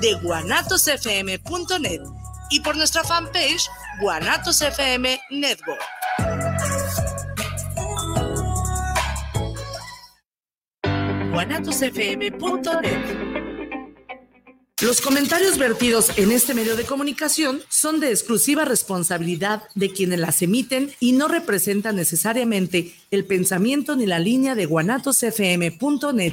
de guanatosfm.net y por nuestra fanpage Guanatos Network. guanatosfm.net los comentarios vertidos en este medio de comunicación son de exclusiva responsabilidad de quienes las emiten y no representan necesariamente el pensamiento ni la línea de guanatosfm.net.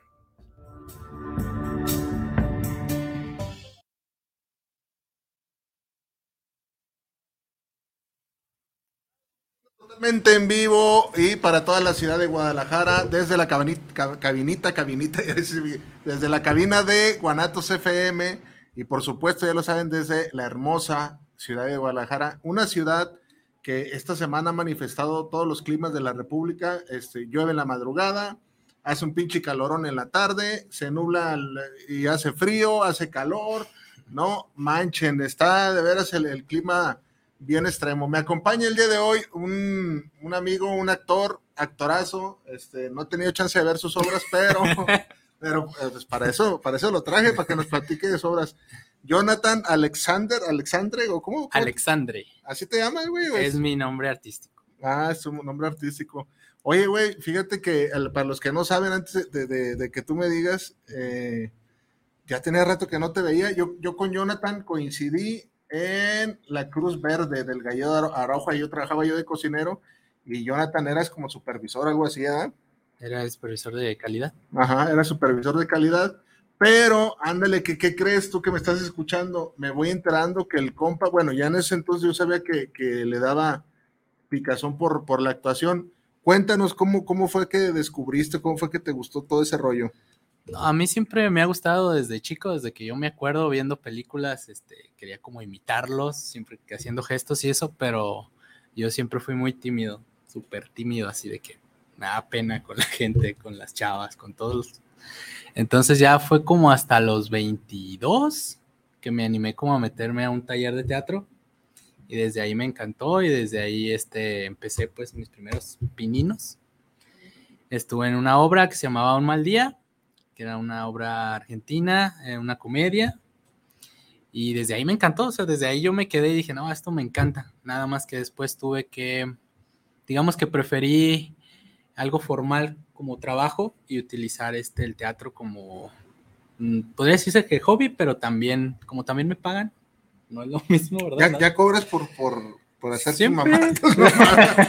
En vivo y para toda la ciudad de Guadalajara, desde la cabinita, cabinita, cabinita, desde la cabina de Guanatos FM y por supuesto, ya lo saben, desde la hermosa ciudad de Guadalajara, una ciudad que esta semana ha manifestado todos los climas de la República, este, llueve en la madrugada, hace un pinche calorón en la tarde, se nubla y hace frío, hace calor, no manchen, está de veras el clima bien extremo. Me acompaña el día de hoy un, amigo, un actor, actorazo. Este, no he tenido chance de ver sus obras, pero, pero eh, pues para eso, para eso lo traje, para que nos platique de sus obras. Jonathan Alexander, Alexandre, o cómo? Alexandre. ¿Así te llamas, güey? Es mi nombre artístico. Ah, es su nombre artístico. Oye, güey, fíjate que para los que no saben, antes de, que tú me digas, eh, ya tenía rato que no te veía. Yo, yo con Jonathan coincidí en la Cruz Verde del Gallo Araujo, yo trabajaba yo de cocinero y Jonathan eras como supervisor, algo así, ¿verdad? Era supervisor de calidad. Ajá, era supervisor de calidad. Pero, ándale, ¿qué, ¿qué, crees tú que me estás escuchando? Me voy enterando que el compa, bueno, ya en ese entonces yo sabía que, que le daba picazón por, por la actuación. Cuéntanos cómo, cómo fue que descubriste, cómo fue que te gustó todo ese rollo a mí siempre me ha gustado desde chico, desde que yo me acuerdo viendo películas, este, quería como imitarlos, siempre haciendo gestos y eso, pero yo siempre fui muy tímido, súper tímido, así de que me da pena con la gente, con las chavas, con todos. Entonces ya fue como hasta los 22 que me animé como a meterme a un taller de teatro y desde ahí me encantó y desde ahí este, empecé pues mis primeros pininos. Estuve en una obra que se llamaba Un mal día era una obra argentina, eh, una comedia. Y desde ahí me encantó, o sea, desde ahí yo me quedé y dije, no, esto me encanta. Nada más que después tuve que, digamos que preferí algo formal como trabajo y utilizar este, el teatro como, mm, podría decirse que hobby, pero también, como también me pagan, no es lo mismo, ¿verdad? Ya, cobras por, por, por hacer tu mamá.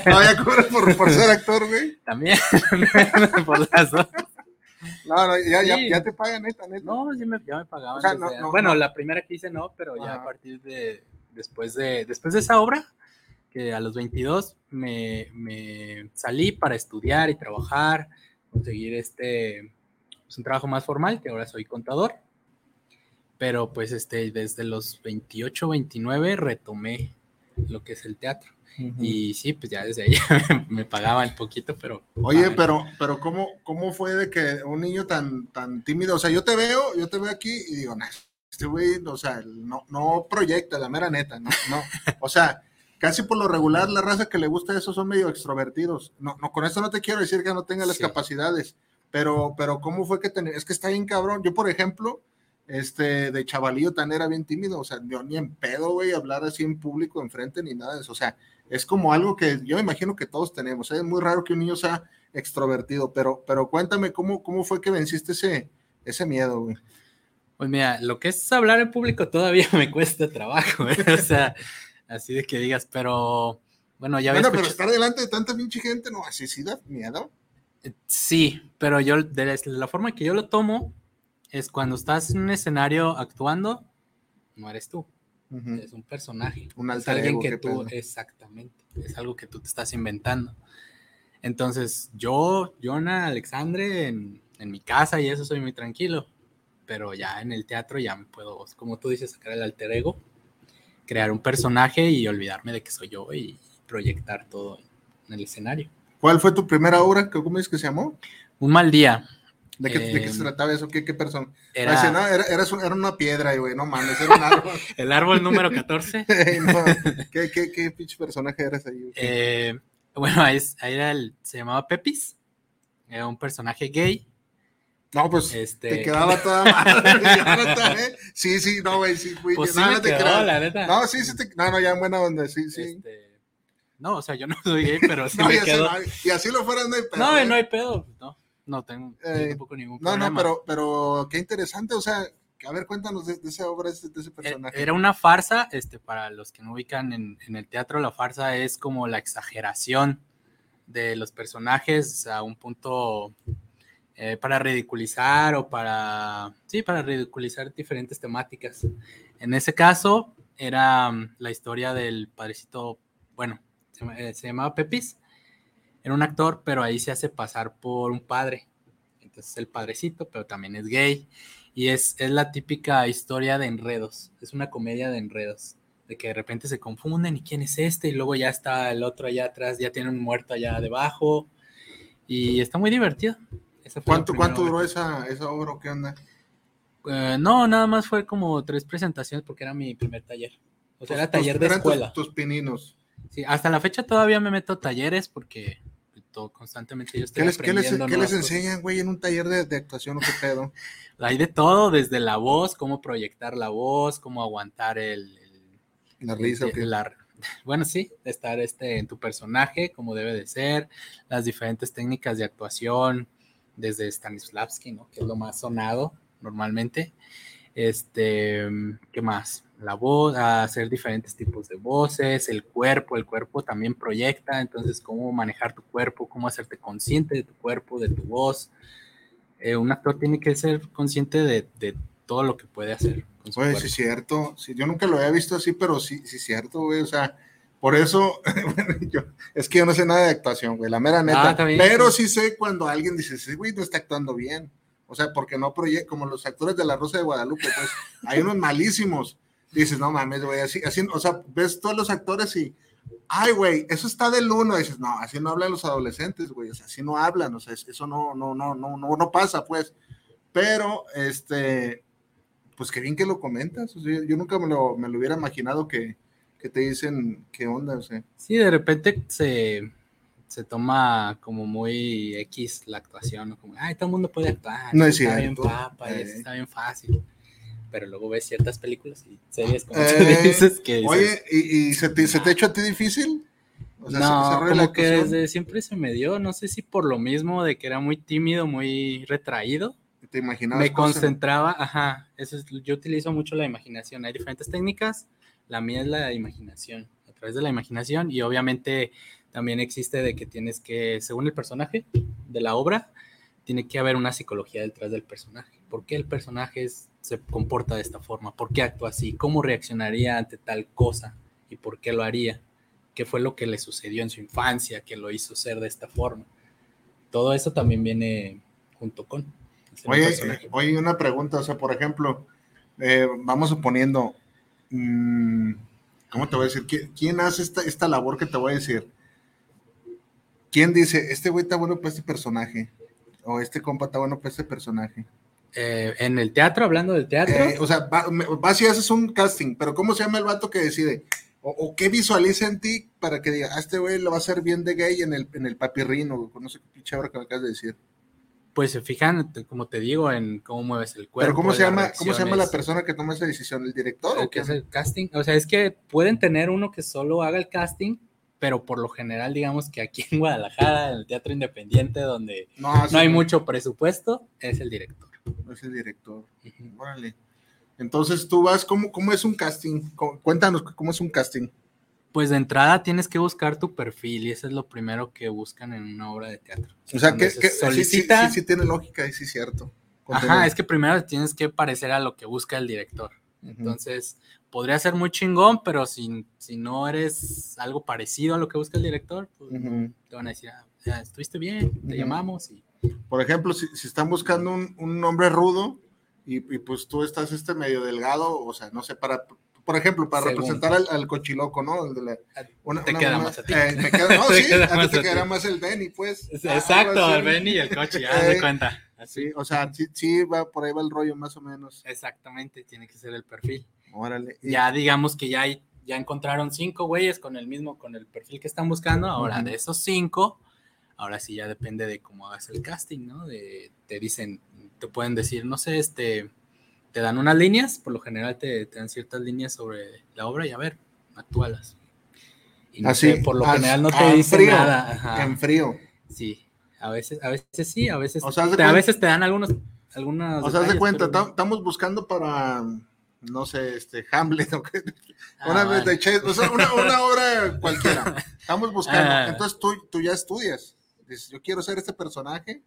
No, ya cobras por, por ser actor, güey. También, por las dos. No, no, ya, ya, ya, te pagan esta, neta. No, ya me, ya me pagaban. bueno, la primera que hice no, pero ya a partir de después de después de esa obra, que a los 22 me, me salí para estudiar y trabajar, conseguir este pues, un trabajo más formal, que ahora soy contador. Pero pues este desde los 28, 29 retomé lo que es el teatro. Y sí, pues ya desde ahí me pagaban poquito, pero. Oye, pero, pero ¿cómo, ¿cómo fue de que un niño tan, tan tímido? O sea, yo te veo, yo te veo aquí y digo, nah, este güey, o sea, no, no proyecta, la mera neta, no, no. O sea, casi por lo regular la raza que le gusta eso son medio extrovertidos. No, no, con esto no te quiero decir que no tenga las Sí. capacidades, pero, pero ¿cómo fue que tener? Es que está bien cabrón. Yo, por ejemplo, este, de chavalillo tan era bien tímido, o sea, yo ni en pedo, güey, hablar así en público, enfrente, ni nada de eso. O sea, es como algo que yo me imagino que todos tenemos. ¿eh? Es muy raro que un niño sea extrovertido, pero, pero cuéntame cómo, cómo fue que venciste ese, ese miedo, güey. Pues mira, lo que es hablar en público todavía me cuesta trabajo, ¿eh? o sea, así de que digas, pero bueno, ya ves. Bueno, pero estar delante de tanta pinche gente, no, así sí da miedo. Sí, pero yo, de la- la forma que yo lo tomo es cuando estás en un escenario actuando, no eres tú, Es un personaje. Un es alter alguien ego, que qué tú, pedo. exactamente, es algo que tú te estás inventando. Entonces, yo, Jonah, Alexandre, en, en mi casa y eso soy muy tranquilo, pero ya en el teatro ya me puedo, como tú dices, sacar el alter ego, crear un personaje y olvidarme de que soy yo y proyectar todo en el escenario. ¿Cuál fue tu primera obra? ¿Cómo dices que se llamó? Un mal día. ¿De qué, de qué se Em, trataba eso? ¿Qué, qué persona? Era Era... No, era, era, era una piedra, güey, no mames, era un árbol. el árbol número 14. Ey, no, ¿Qué, qué, qué pinche personaje eres ahí? güey? Eh, bueno, ahí, era el, se llamaba Pepis, era un personaje gay. no, pues Este, te quedaba toda madre. ¿eh? Sí, sí, no, güey, sí, güey. pues sí no, me no te quedó, la neta. No, sí, sí, te, no, no, ya en buena onda, sí, sí. Este, no, o sea, yo no soy gay, pero sí no, me sé, quedó. no, y así lo fueras, no hay pedo. no, ¿eh? no hay pedo, no, no tengo Eh, tampoco ningún No, problema. no, pero, pero qué interesante, o sea, a ver, cuéntanos de, de esa obra, de ese, de ese Eh, personaje. Era una farsa, este, para los que no ubican en, en el teatro, la farsa es como la exageración de los personajes a un punto eh, para ridiculizar o para, sí, para ridiculizar diferentes temáticas. En ese caso era mm, la historia del padrecito, bueno, se, eh, se llamaba Pepis, era un actor, pero ahí se hace pasar por un padre. Entonces el padrecito, pero también es gay. Y es, es la típica historia de enredos. Es una comedia de enredos. De que de repente se confunden y quién es este. Y luego ya está el otro allá atrás, ya tiene un muerto allá debajo. Y está muy divertido. ¿Cuánto, cuánto duró esa, esa obra o qué onda? Eh, no, nada más fue como tres presentaciones porque era mi primer taller. O sea, era Tus- taller de eran tus- escuela. Tus, pininos. Sí, hasta la fecha todavía me meto talleres porque constantemente yo estoy ¿Qué les, qué les, aprendiendo qué les nuevas cosas. enseñan, güey, en un taller de, de actuación o qué pedo? Hay de todo, desde la voz, cómo proyectar la voz, cómo aguantar el, el- La risa el- qué. la- bueno, sí, estar este, en tu personaje, como debe de ser, las diferentes técnicas de actuación, desde Stanislavski, ¿no? Que es lo más sonado normalmente. Este, ¿qué más? La voz, a hacer diferentes tipos de voces, el cuerpo, el cuerpo también proyecta, entonces cómo manejar tu cuerpo, cómo hacerte consciente de tu cuerpo, de tu voz. Eh, un actor tiene que ser consciente de, de todo lo que puede hacer. Oye, sí es cierto. Sí, yo nunca lo había visto así, pero sí, sí es cierto, güey. O sea, por eso, yo- es que yo no sé nada de actuación, güey, la mera neta. Ah, pero sí sé cuando alguien dice, sí, güey, no está actuando bien. O sea, porque no proyecta, como los actores de La Rosa de Guadalupe, pues, hay unos malísimos. Dices, no mames, güey, así, así, o sea, ves todos los actores y, ay, güey, eso está del uno. Dices, no, así no hablan los adolescentes, güey, o sea, así no hablan, o sea, es- eso no, no, no, no, no, no pasa, pues. Pero, este, pues qué bien que lo comentas. yo nunca me lo, me lo hubiera imaginado que, que te dicen qué onda, o sea. Sí, de repente se, se toma como muy X la actuación, ¿no? como, ay, todo el mundo puede actuar, No es está bien papa, Eh. está bien fácil. Pero luego ves ciertas películas y series como Eh, tú dices que dices, Oye, ¿y, y se, te, se te ha hecho a ti difícil? O sea, no, como que desde siempre se me dio, no sé si por lo mismo de que era muy tímido, muy retraído, te imaginabas me cosas? concentraba, ajá, eso es, yo utilizo mucho la imaginación, hay diferentes técnicas, la mía es la imaginación, a través de la imaginación y obviamente también existe de que tienes que, según el personaje de la obra, tiene que haber una psicología detrás del personaje, por qué el personaje es- se comporta de esta forma, por qué actúa así, cómo reaccionaría ante tal cosa y por qué lo haría, qué fue lo que le sucedió en su infancia que lo hizo ser de esta forma. Todo eso también viene junto con. Oye, eh, oye, una pregunta, o sea, por ejemplo, eh, vamos suponiendo, mm, ¿cómo te voy a decir? ¿Qui- ¿Quién hace esta, esta labor que te voy a decir? ¿Quién dice, este güey está bueno para este personaje? O este compa está bueno para este personaje. Eh, en el teatro, hablando del teatro. Eh, o sea, va- vas y haces un casting, pero ¿cómo se llama el vato que decide? O, o qué visualiza en ti para que diga, a este güey lo va a hacer bien de gay en el, en el papirrino, no sé qué pinche que me acabas de decir. Pues se fijan, como te digo, en cómo mueves el cuerpo. pero ¿cómo se llama, cómo se llama la persona que toma esa decisión? ¿El director el o que qué? hace el casting? O sea, es que pueden tener uno que solo haga el casting, pero por lo general, digamos que aquí en Guadalajara, en el Teatro Independiente, donde No, no hay mucho presupuesto, es el director. es el director. Ujú. Órale. Entonces tú vas, ¿cómo, cómo es un casting? Cu- Cuéntanos cómo es un casting. Pues de entrada tienes que buscar tu perfil y eso es lo primero que buscan en una obra de teatro. O sea, Cuando que, se que- sí, sí, solicita. sí, sí tiene lógica, y sí es cierto. Ajá, es que primero tienes que parecer a lo que busca el director. Entonces, podría ser muy chingón, pero si, si no eres algo parecido a lo que busca el director, pues Ujú. te van a decir, ah, ya, estuviste bien, te Ujú. llamamos y Por ejemplo, si, si están buscando un, un hombre rudo y, y, pues tú estás este medio delgado, o sea, no sé, para, por ejemplo, para Según. representar al, al cochiloco, ¿no? El de la- una- Te una queda más a ti. eh, me queda- no, Te sí, queda a ti te quedará más el Benny, pues. Exacto, así. el Benny y el coche, de Eh, cuenta. Así. Sí, o sea, sí, sí, va, por ahí va el rollo más o menos. Exactamente, tiene que ser el perfil. Órale. Ya digamos que ya, hay- ya encontraron cinco güeyes con el mismo, con el perfil que están buscando. Ahora, de esos cinco, ahora sí ya depende de cómo hagas el casting, ¿no? De, te dicen, te pueden decir, no sé, este, te dan unas líneas, por lo general te, te dan ciertas líneas sobre la obra y a ver, actúalas. Y no Así, sé, por lo as- general no te en dicen frío, nada. ajá. En frío. Sí, a veces, a veces sí, a veces, O sea, te, a veces te dan algunos, algunas. O sea, haz de cuenta, tam- estamos buscando para, no sé, este, Hamlet, ¿o qué? Ah, una, vez de Shakespeare, o sea, una, una obra cualquiera. Estamos buscando. Ah. Entonces tú, tú ya estudias. Dices, yo quiero ser este personaje.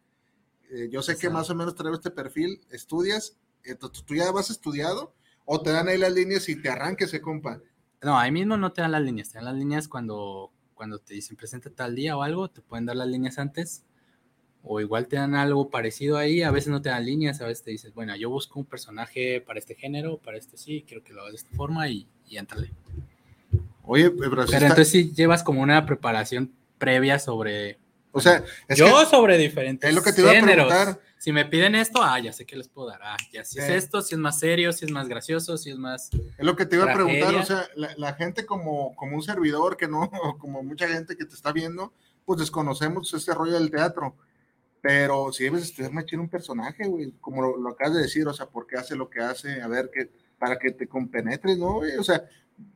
eh, yo sé que más o menos traigo este perfil. Estudias. Entonces tú ya vas estudiado. O te dan ahí las líneas y te arranques, ese compa. No, ahí mismo no te dan las líneas, te dan las líneas cuando, cuando te dicen presenta tal día o algo, te pueden dar las líneas antes, o igual te dan algo parecido ahí, a veces no te dan líneas, a veces te dices, bueno, yo busco un personaje para este género, para este sí, quiero que lo hagas de esta forma y, y éntrale. Oye, pero, sí Pero está- entonces sí llevas como una preparación previa sobre... o sea, es yo que sobre diferentes es lo que te iba a géneros. preguntar. Si me piden esto, ah, ya sé que les puedo dar. Ah, ya si es esto, si es más serio, si es más gracioso, si es más... Es lo que te iba a preguntar, tragedia. o sea, la, la gente como, como un servidor que no, o como mucha gente que te está viendo, pues desconocemos ese rollo del teatro. Pero si debes estudiar machín un personaje, güey, como lo, lo acabas de decir, o sea, ¿por qué hace lo que hace? A ver, que, para que te compenetres, ¿no? güey? O sea,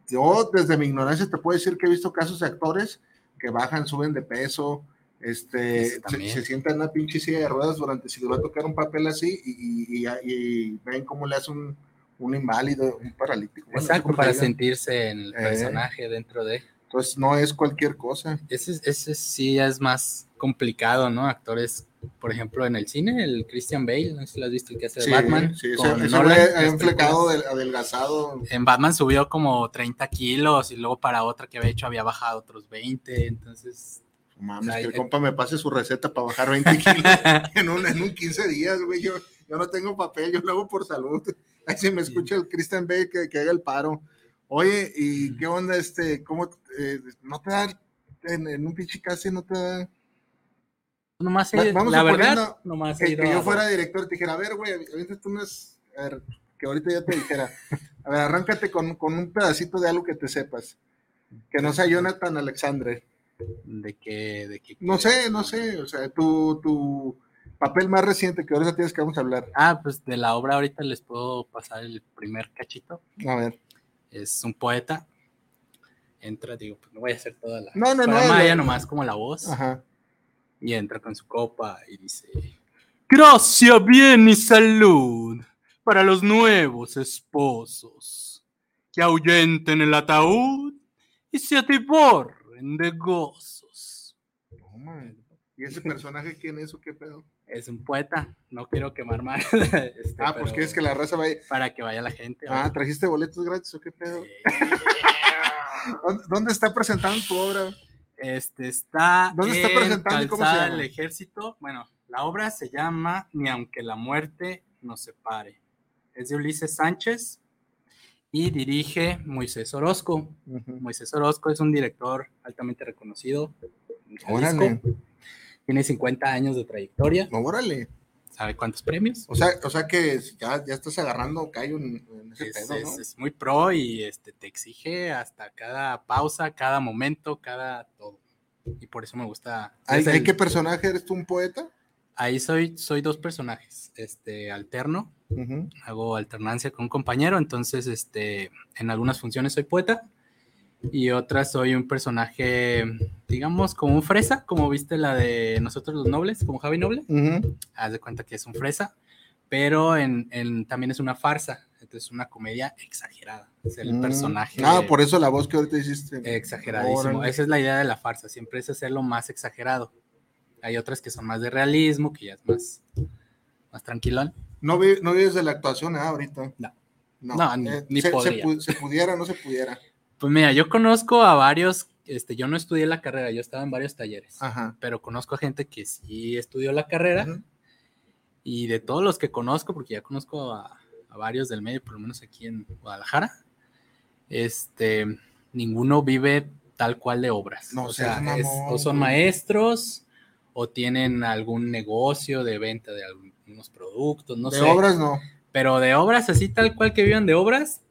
yo desde mi ignorancia te puedo decir que he visto casos de actores que bajan, suben de peso, este, se, se sientan en una pinche silla de ruedas durante si les va a tocar un papel así y, y- y- y ven cómo le hace un, un inválido, un paralítico. bueno, Exacto, para se diga. sentirse en el Eh. personaje dentro de... Entonces no es cualquier cosa. Ese, ese sí es más complicado, ¿no? Actores, por ejemplo, en el cine, el Christian Bale, no sé si lo has visto, el que hace de Sí, Batman. sí, con ese Nolan, del- adelgazado. En Batman subió como 30 kilos y luego para otra que había hecho había bajado otros 20, entonces... Mames, Ay, que el eh. compa me pase su receta para bajar 20 kilos en un, en un 15 días, güey. Yo, yo no tengo papel, yo lo hago por salud. Ahí si me escucha el Christian Bale que, que haga el paro. Oye, ¿y qué onda este? ¿Cómo eh, no te da en, en un pinche casi no te da? Nomás Va- he- vamos la verdad, nomás he Que, ido que yo a fuera director y te dijera, a ver, güey, aviéntate unas, a ver, que ahorita ya te dijera, a ver, arráncate con, con un pedacito de algo que te sepas, que no sea Jonathan Alexandre. de que, de que No sé, no sé, o sea, tu, tu papel más reciente que ahorita tienes que vamos a hablar. Ah, pues de la obra ahorita les puedo pasar el primer cachito. A ver. Es un poeta. Entra, digo, pues no voy a hacer toda la. No, no, no, la- ella nomás como la voz. Ajá. Y entra con su copa y dice: Gracia, bien y salud para los nuevos esposos que ahuyenten el ataúd y se atiborren de gozos. Man. ¿Y ese personaje quién es o qué pedo? Es un poeta, no quiero quemar más. este, Ah, pues quieres que la raza vaya. Para que vaya la gente. Ah, ¿trajiste boletos gratis o qué pedo? Sí. ¿Dónde, dónde está presentando tu obra? Este está. ¿Dónde está en presentando y cómo se Calzada llama? del Ejército. Bueno, la obra se llama Ni aunque la muerte nos separe. Es de Ulises Sánchez y dirige Moisés Orozco. Moisés Orozco es un director altamente reconocido. Órale, Tiene 50 años de trayectoria. órale. ¿Sabe cuántos premios? O sea, o sea que ya, ya estás agarrando callo en, en ese Es, pedo, es- ¿no? es muy pro y este, te exige hasta cada pausa, cada momento, cada todo. Y por eso me gusta. ¿Hay, el- qué personaje eres tú un poeta? Ahí soy, soy dos personajes. Este, alterno, hago alternancia con un compañero, entonces este, en algunas funciones soy poeta y otras soy un personaje, digamos, como un fresa, como viste la de Nosotros los Nobles, como Javi Noble. Haz de cuenta que es un fresa, pero en, en- también es una farsa, entonces una comedia exagerada. Es el Mm. personaje Ah, por eso la voz que ahorita hiciste. exageradísimo. Órale. Esa es la idea de la farsa, siempre es hacerlo más exagerado. Hay otras que son más de realismo, que ya es más, más tranquilón. No, vi- no vives de la actuación ah, ahorita. No. No, No, ni- eh, ni se, se podría. pu- se pudiera, no se pudiera. Pues mira, yo conozco a varios, este, yo no estudié la carrera, yo estaba en varios talleres, Ajá. pero conozco a gente que sí estudió la carrera Ujú. y de todos los que conozco, porque ya conozco a, a varios del medio, por lo menos aquí en Guadalajara, este, ninguno vive tal cual de obras. No o sea, es- o son maestros o tienen algún negocio de venta de algunos productos, no de sé. obras no. Pero de obras así tal cual que vivan de obras,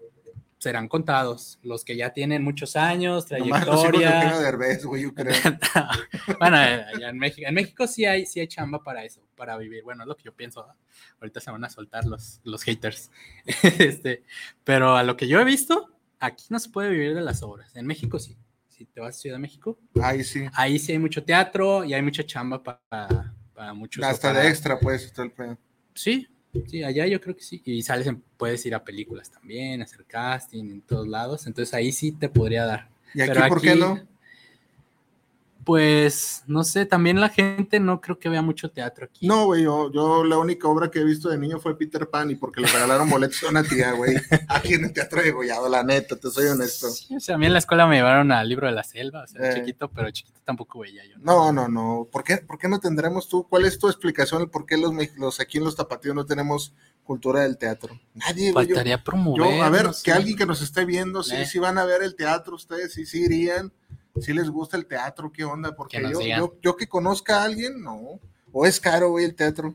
serán contados. Los que ya tienen muchos años, Nomás los de trayectoria. Derbez, güey, yo creo. bueno, allá en México, en México sí hay, sí hay chamba para eso, para vivir. Bueno, es lo que yo pienso. Ahorita se van a soltar los, los haters. este, pero a lo que yo he visto, aquí no se puede vivir de las obras. En México sí. Si te vas a Ciudad de México, Ahí sí. ahí sí hay mucho teatro y hay mucha chamba para, para muchos. Hasta para- de extra, pues, está el pedo. Sí, sí, allá yo creo que sí. Y sales, en- puedes ir a películas también, hacer casting en todos lados. Entonces ahí sí te podría dar. ¿Y aquí Pero por qué no? Pues, no sé, también la gente no creo que vea mucho teatro aquí. No, güey, yo, yo la única obra que he visto de niño fue Peter Pan y porque le regalaron boletos a una tía, güey, aquí en el Teatro de Gollado, la neta, te soy honesto. Sí, o sea, a mí en la escuela me llevaron al libro de la selva, o sea, Eh. chiquito, pero chiquito tampoco veía yo. No, no, no. ¿Por qué, por qué no tendremos tú? ¿Cuál es tu explicación por qué los, aquí en los tapatíos no tenemos cultura del teatro? Nadie, güey. Yo, Faltaría promover. yo, a ver, no que sé. alguien que nos esté viendo, sí, Eh. sí van a ver el teatro, ustedes sí, sí irían, sí les gusta el teatro, ¿qué onda? Porque yo, yo, yo que conozca a alguien, no. O es caro, el teatro.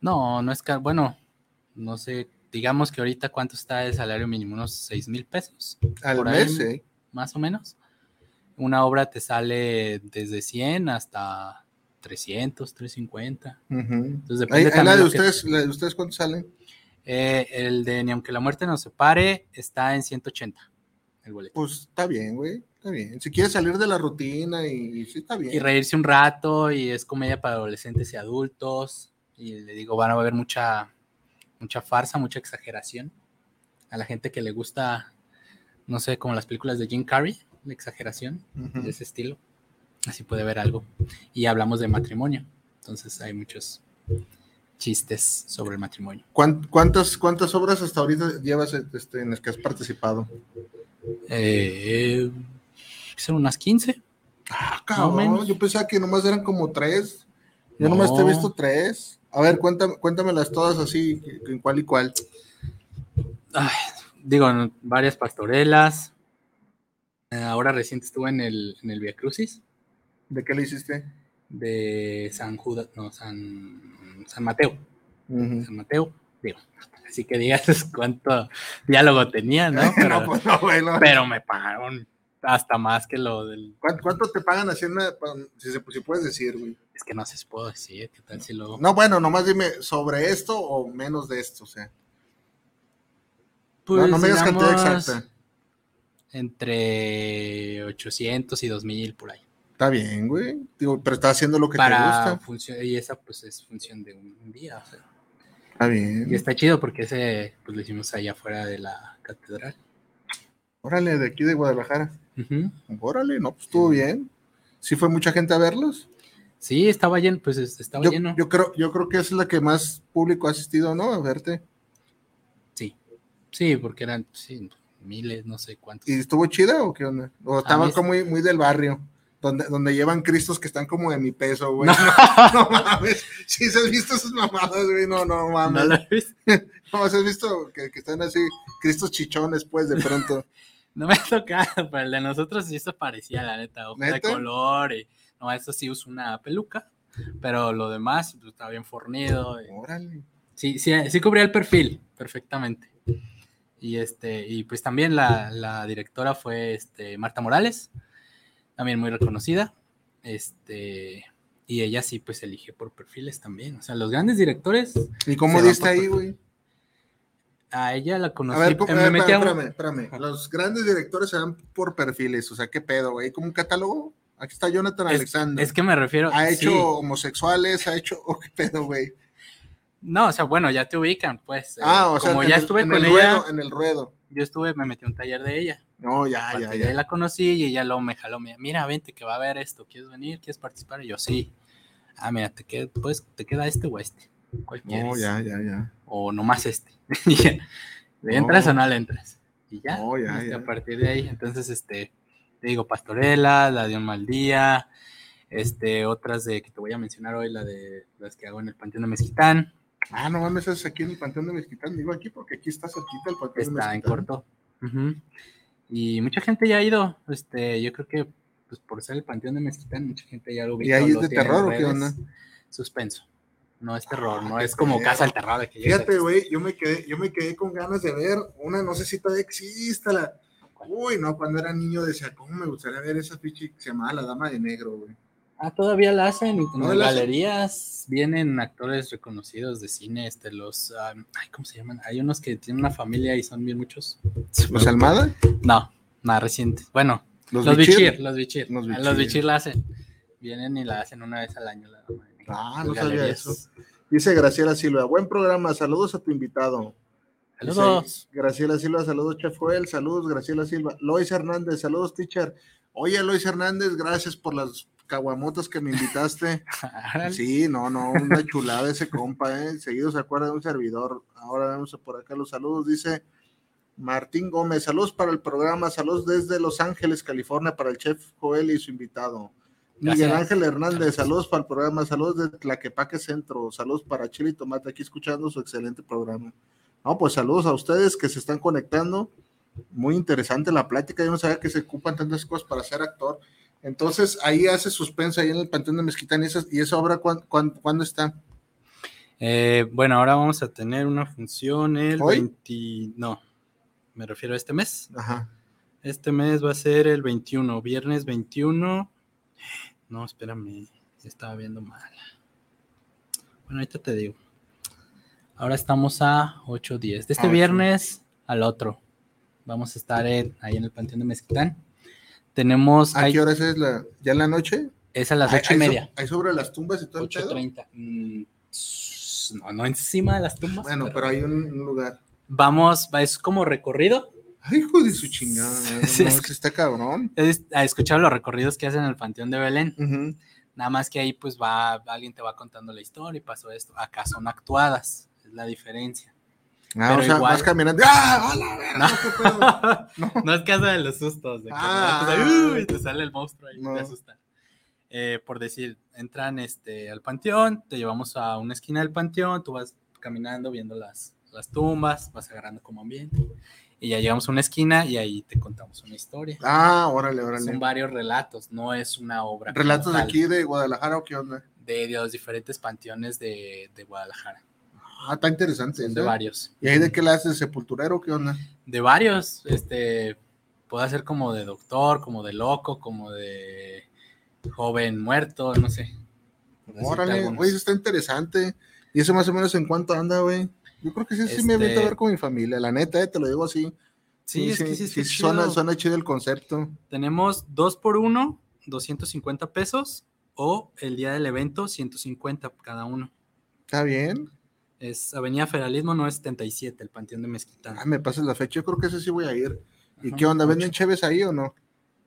No, no es caro. Bueno, no sé, digamos que ahorita cuánto está el salario mínimo, unos 6 mil pesos, Al Por ahí, mes, sí. más o menos. Una obra te sale desde 100 hasta 300, 350. Ujú. Entonces depende también la de que- ustedes, la de ustedes, ¿cuánto salen? Eh, el de Ni aunque la muerte nos separe está en 180 el boleto. Pues está bien, güey, está bien. Si quieres salir de la rutina y, sí está bien. Y reírse un rato y es comedia para adolescentes y adultos. Y le digo, van a haber mucha, mucha farsa, mucha exageración. A la gente que le gusta, no sé, como las películas de Jim Carrey, la exageración de ese estilo. Así puede ver algo. Y hablamos de matrimonio. Entonces hay muchos chistes sobre el matrimonio. ¿Cuán- ¿Cuántas, ¿Cuántas obras hasta ahorita llevas este, en las que has participado? Eh, son unas 15. Ah, cabrón, yo pensaba que nomás eran como tres. Yo nomás te he No. visto tres. A ver, cuéntame, cuéntamelas todas así, en cuál y cuál. Ay, digo, varias pastorelas. Eh, ahora reciente estuve en el, en el Via Crucis ¿De qué le hiciste? de San Judas, no, San, San Mateo. San Mateo, digo, así que digas cuánto diálogo tenía, ¿no? Pero, no, pues no, güey, no. pero me pagaron hasta más que lo del. ¿Cuánto, cuánto te pagan haciendo, si, se- si puedes decir, güey? Es que no sé si puedo decir, ¿qué tal si luego? No, bueno, nomás dime sobre esto o menos de esto, o sea. Pues, no, no me digas cantidad digamos, exacta. Entre 800 y 2000 por ahí. Está bien, güey. Digo, pero estás haciendo lo que te gusta. función, y esa pues es función de un día, o sea. Está bien. Y está chido porque ese pues lo hicimos allá afuera de la catedral. Órale, de aquí de Guadalajara. Órale, no, pues estuvo bien. ¿Sí fue mucha gente a verlos? Sí, estaba lleno, pues es- estaba Yo, lleno. yo creo, yo creo que es la que más público ha asistido, ¿no? A verte. Sí, sí, porque eran sí, miles, no sé cuántos. ¿Y estuvo chida o qué onda? O estaba como muy, muy del barrio, donde, donde llevan cristos que están como de mi peso, güey. No. No, mames. Sí, se has visto esas mamadas, güey. No, no mames. ¿No lo he visto? No, ¿se has visto que, que están así, cristos chichones, pues, de pronto? No me ha tocado, pero el de nosotros sí se parecía, la neta, hoja de color. Y, no, eso sí usa una peluca pero lo demás pues, estaba bien fornido. y- Órale. Sí, sí, sí cubría el perfil perfectamente. Y este, y pues también la, la directora fue este, Marta Morales, también muy reconocida. Este, y ella sí, pues elige por perfiles también. O sea, los grandes directores, ¿Y cómo diste ahí, güey? a ella la conocí. A ver, ¿cómo- eh, a me ver, metí a un- espérame, espérame. Los grandes directores se dan por perfiles, o sea, ¿qué pedo, güey? ¿Como un catálogo? Aquí está Jonathan es, Alexander. es que me refiero. ¿Ha hecho sí. homosexuales? ¿Ha hecho o qué pedo, güey? No, o sea, bueno, ya te ubican, pues. eh, Ah, o sea, como en ya el- estuve con el ella, ruedo, en el ruedo. yo estuve, me metí a un taller de ella. No, ya, ya, ya. la conocí y ella luego me jaló, mira, vente que va a haber esto, ¿quieres venir? ¿Quieres participar? Y yo, sí. Ah, mira, te queda, pues, te queda este o este. ¿Cuál No, quieres? ya, ya, ya. O nomás este. ¿Le entras No. o no le entras? Y ya, No, ya, este, ya. a partir de ahí, entonces, este, te digo, Pastorela, la de Un Mal Día, este, otras de que te voy a mencionar hoy, la de las que hago en el Panteón de Mezquitán, Ah, no mames, es aquí en el Panteón de Mezquitán. Digo aquí porque aquí está cerquita el Panteón de está en Mezquitán. corto. Y mucha gente ya ha ido, este, yo creo que pues por ser el Panteón de Mezquitán, mucha gente ya lo ¿Y ahí es de terror o qué onda? Suspenso. No es terror, no Ah, es como. Casa del Terror. de que Fíjate, güey, yo me quedé, yo me quedé con ganas de ver una, no sé si todavía existe la. Uy, no, cuando era niño decía, ¿cómo me gustaría ver esa ficha que se llamaba La Dama de Negro, güey? Ah, todavía la hacen. En ¿No las la hacen? galerías vienen actores reconocidos de cine, este, los, ay, ¿cómo se llaman? Hay unos que tienen una familia y son bien muchos. ¿Los Almada? No, más recientes. Bueno, Los, los Bichir? Bichir, los Bichir. Los Ah, Bichir. Los Bichir la hacen. Vienen y la hacen una vez al año. La. Ah, no sabía eso. Dice Graciela Silva, buen programa, saludos a tu invitado. Saludos. Dice Graciela Silva, saludos, Chef Joel, saludos, Graciela Silva. Lois Hernández, saludos, teacher. Oye, Lois Hernández, gracias por las caguamotas que me invitaste. Sí, no, no, una chulada ese compa, ¿eh? Seguido se acuerda de un servidor. Ahora vemos por acá los saludos. Dice Martín Gómez, saludos para el programa, saludos desde Los Ángeles, California, para el chef Joel y su invitado. Miguel. Ángel Hernández, saludos para el programa, saludos de Tlaquepaque Centro, saludos para Chile y Tomate, aquí escuchando su excelente programa. No, pues saludos a ustedes que se están conectando. Muy interesante la plática, yo no sabía que se ocupan tantas cosas para ser actor. Entonces, ahí hace suspenso, ahí en el Panteón de Mezquitán, y esa, y esa obra, ¿cuán- cuán- ¿cuándo está? Eh, bueno, ahora vamos a tener una función el ¿Hoy? 20. No, me refiero a este mes. Ajá. Este mes va a ser el 21, viernes 21. No, espérame, estaba viendo mal. Bueno, ahorita te digo. Ahora estamos a 8 días. De este Ah, ocho. viernes al otro. Vamos a estar en- ahí en el Panteón de Mezquitán. Tenemos. ¿A hay- qué horas es la, ya en la noche? es a las 8 y media. Ahí sobre las tumbas y todo el pedo. 8.30. Mm, no, no encima de las tumbas. Bueno, pero hay un, un lugar. Vamos, va- es como recorrido. Ay, hijo de su chingada. No, es sí está cabrón. Es, a escuchar los recorridos que hacen en el Panteón de Belén. Nada más que ahí pues va, alguien te va contando la historia y pasó esto. Acá son actuadas, es la diferencia. Ah, o sea, igual- vas caminando. ¡Ah! ¿Qué pedo? No es casa de los sustos, de que Ah. metes ahí, uy, te sale el monstruo y No. te asusta. Eh, por decir, entran este, al panteón, te llevamos a una esquina del panteón, tú vas caminando viendo las, las tumbas, vas agarrando como ambiente. Y ya llegamos a una esquina y ahí te contamos una historia. Ah, órale, Son órale. varios relatos, no es una obra. ¿Relatos de aquí de Guadalajara o qué onda? De, de los diferentes panteones de, de Guadalajara. Ah, está interesante. Son de varios. ¿Y ahí de qué la haces? ¿Sepulturero qué onda? De varios, este, puede ser como de doctor, como de loco, como de joven muerto, no sé. Órale, güey, eso está interesante. ¿Y eso más o menos en cuánto anda, güey? Yo creo que sí, sí me Este- aviento a ver con mi familia. La neta, eh, te lo digo así. Sí, es que sí, suena, chido. suena chido el concepto. Tenemos dos por uno, 250 pesos, o el día del evento, 150 cada uno. ¿Está bien? Es Avenida Federalismo 977, el Panteón de Mezquitán. Ah, me pasas la fecha. Yo creo que ese sí voy a ir. ¿Y Ajá, qué onda? ¿Venden cheves ahí o no?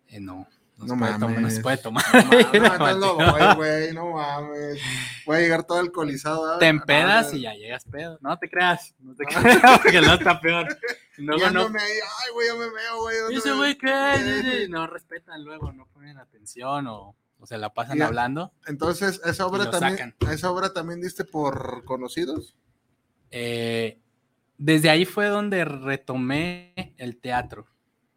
Eh, no, no, No se puede tomar, no se mames. puede tomar. No, mames, no, voy, güey, no mames. Voy a llegar todo alcoholizado. ¿ah? Te empedas No, y ya llegas pedo. No te creas, no te creas, porque no está peor. Luego no. ahí, ay, güey, ya me veo, güey. ¿dónde ¿Y ese me- güey qué? No respetan luego, no ponen atención o, o se la pasan Ya. hablando. Entonces, esa obra también, sacan. esa obra también diste por conocidos. Eh, desde ahí fue donde retomé el teatro,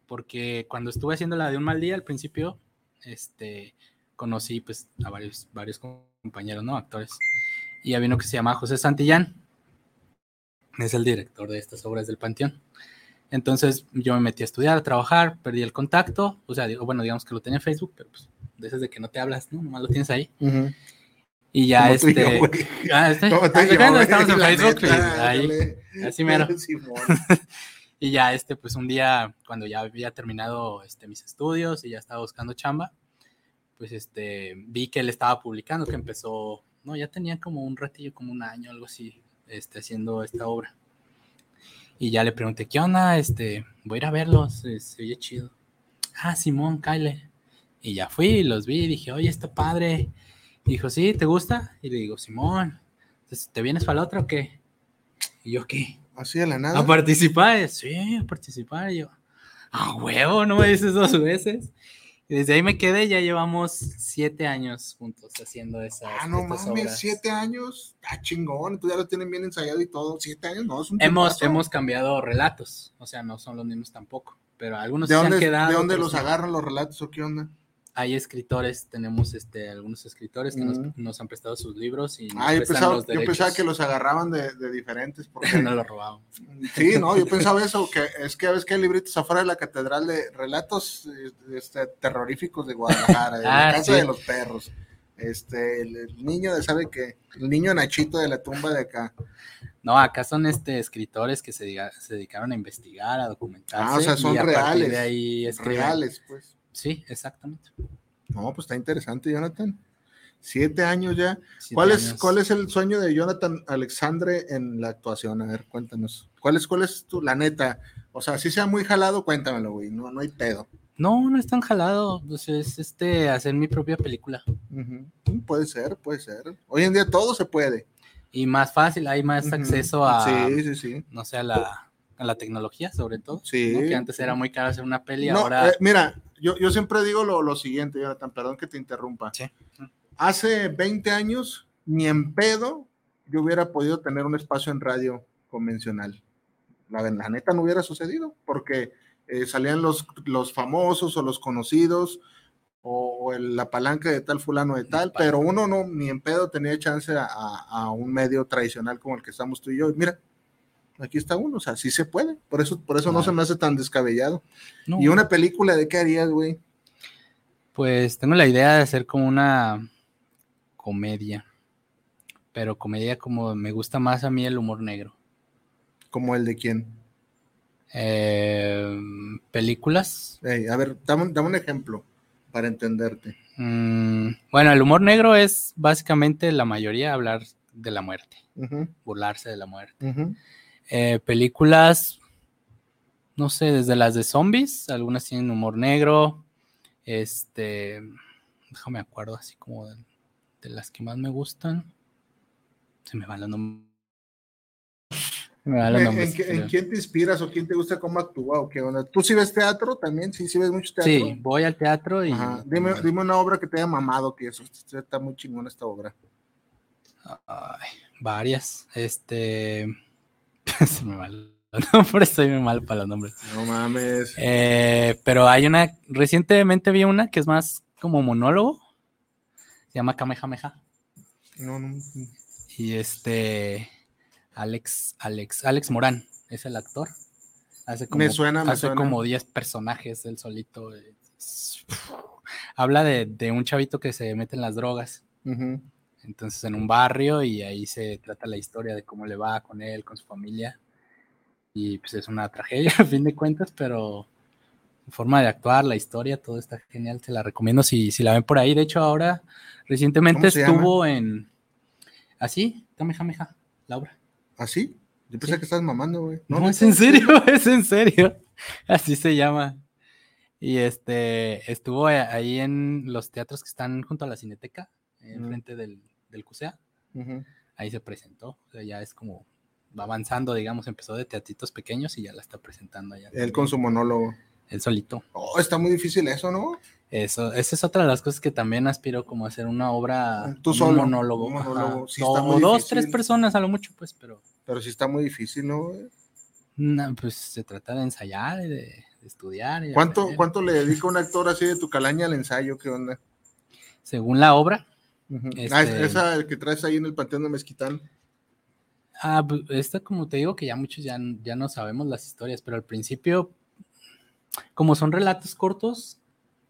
porque cuando estuve haciendo la de un mal día al principio, este, conocí pues a varios, varios compañeros, ¿no? Actores. Y había uno que se llama José Santillán. Es el director de estas obras del Panteón. Entonces yo me metí a estudiar, a trabajar, perdí el contacto, o sea, digo, bueno, digamos que lo tenía en Facebook, pero pues desde que no te hablas, ¿no? Nomás lo tienes ahí. Y ya Como este... yo, ah, este- ah, yo, bueno, güey, estamos en la Facebook, neta, ahí, ándale. así mero. Simón. Y ya este, pues un día, cuando ya había terminado este, mis estudios y ya estaba buscando chamba, pues este, vi que él estaba publicando, que empezó, no, ya tenía como un ratillo, como un año, algo así, este, haciendo esta obra. Y ya le pregunté, ¿qué onda? Este, voy a ir a verlos, eh, se oye chido. Ah, Simón, Kyle. Y ya fui, los vi, y dije, oye, está padre. Y dijo, sí, ¿te gusta? Y le digo, Simón, ¿te vienes para la otra o qué? Y yo, ¿qué? Así de la nada. ¿A participar? Sí, a participar. Y yo, a huevo, no me dices dos veces. Y desde ahí me quedé, ya llevamos siete años juntos haciendo esas, Ah, no mames, obras. siete años. Ah, chingón. Tú ya lo tienen bien ensayado y todo. Siete años, no, es un Hemos, hemos cambiado relatos, o sea, no son los mismos tampoco, pero algunos ¿De se dónde, han quedado. ¿de dónde los agarran los relatos o qué onda? Hay escritores, tenemos este, algunos escritores que nos, nos han prestado sus libros y nos Ah, yo pensaba, los yo pensaba que los agarraban de, de diferentes. Porque, no lo robamos. sí, no, yo pensaba eso, que es que ves que hay libritos afuera de la catedral de relatos este, terroríficos de Guadalajara, de la Ah, casa sí. de los perros. Este, el, el niño de, ¿sabe qué? El niño Nachito de la tumba de acá. No, acá son este, escritores que se, diga- se dedicaron a investigar, a documentarse. Ah, o sea, son y a reales, de ahí escriben. Reales, pues. Sí, exactamente. No, pues está interesante, Jonathan. Siete años ya. Siete ¿Cuál es. ¿Cuál es el sueño de Jonathan Alexandre en la actuación? A ver, cuéntanos. ¿Cuál es, cuál es tu, la neta? O sea, si sea muy jalado, cuéntamelo, güey. No, no hay pedo. No, no es tan jalado. Pues es este hacer mi propia película. Puede ser, puede ser. Hoy en día todo se puede. Y más fácil, hay más acceso a, Sí, sí, sí. no sé, a la, a la tecnología, sobre todo. Sí. ¿no? Que antes era muy caro hacer una peli, No, ahora. eh, mira, yo, yo siempre digo lo, lo siguiente, Jonathan, perdón que te interrumpa. Sí. Hace 20 años, ni en pedo, yo hubiera podido tener un espacio en radio convencional. La, la neta no hubiera sucedido, porque eh, salían los, los famosos o los conocidos, o, el- la palanca de tal fulano de tal, pero uno no, ni en pedo tenía chance a, a- a un medio tradicional como el que estamos tú y yo. Mira, aquí está uno, o sea, sí se puede, por eso, por eso no se me hace tan descabellado. No, ¿Y una película de qué harías, güey? Pues tengo la idea de hacer como una comedia. Pero comedia como me gusta más a mí el humor negro. ¿Como el de quién? Eh, películas. A ver, dame, un- dame un ejemplo para entenderte. Mm, bueno, el humor negro es básicamente la mayoría hablar de la muerte, burlarse de la muerte. Eh, películas, no sé, desde las de zombies, algunas tienen humor negro. Este, déjame acuerdo así como de, de las que más me gustan. Se me van los nombres. ¿En, quién te inspiras o quién te gusta cómo actúa o qué onda? ¿Tú sí ves teatro también? ¿Sí, sí ves mucho teatro? Sí, voy al teatro y Ajá. Dime, dime una obra que te haya mamado, que eso está muy chingona esta obra. Ay, varias. Este, se me van los nombres, estoy muy mal para los nombres. No mames. Eh, pero hay una, recientemente vi una que es más como monólogo. Se llama Kamehameha. No, no. Y este, Alex, Alex, Alex Morán es el actor. Hace como, Me suena, me hace suena. como 10 personajes él solito. Es- Habla de, de un chavito que se mete en las drogas. Ujú. Entonces en un barrio y ahí se trata la historia de cómo le va con él, con su familia. Y pues es una tragedia a fin de cuentas, pero forma de actuar, la historia, todo está genial. Te la recomiendo si, si la ven por ahí. De hecho, ahora recientemente estuvo en... Así, Kamehameha, Laura. ¿Así? Yo pensé Sí. que estás mamando, güey. No, es en serio, es en serio. Así se llama. Y este estuvo a- ahí en los teatros que están junto a la Cineteca, enfrente del, del CUSEA. Ahí se presentó. O sea, ya es como va avanzando, digamos, empezó de teatritos pequeños y ya la está presentando allá. Él con su monólogo. Él solito. Oh, está muy difícil eso, ¿no? Eso, esa es otra de las cosas que también aspiro como a hacer una obra, Tú un solo, monólogo. un monólogo, sí o muy dos, difícil. tres personas a lo mucho, pues, pero Pero sí está muy difícil, ¿no? pues se trata de ensayar y de, de estudiar. y ¿Cuánto, aprender. ¿Cuánto le dedica un actor así de tu calaña al ensayo? ¿Qué onda? según la obra. Ah, Este- esa que traes ahí en el Panteón de Mezquitán. Ah, esta como te digo que ya muchos ya, ya no sabemos las historias, pero al principio, como son relatos cortos,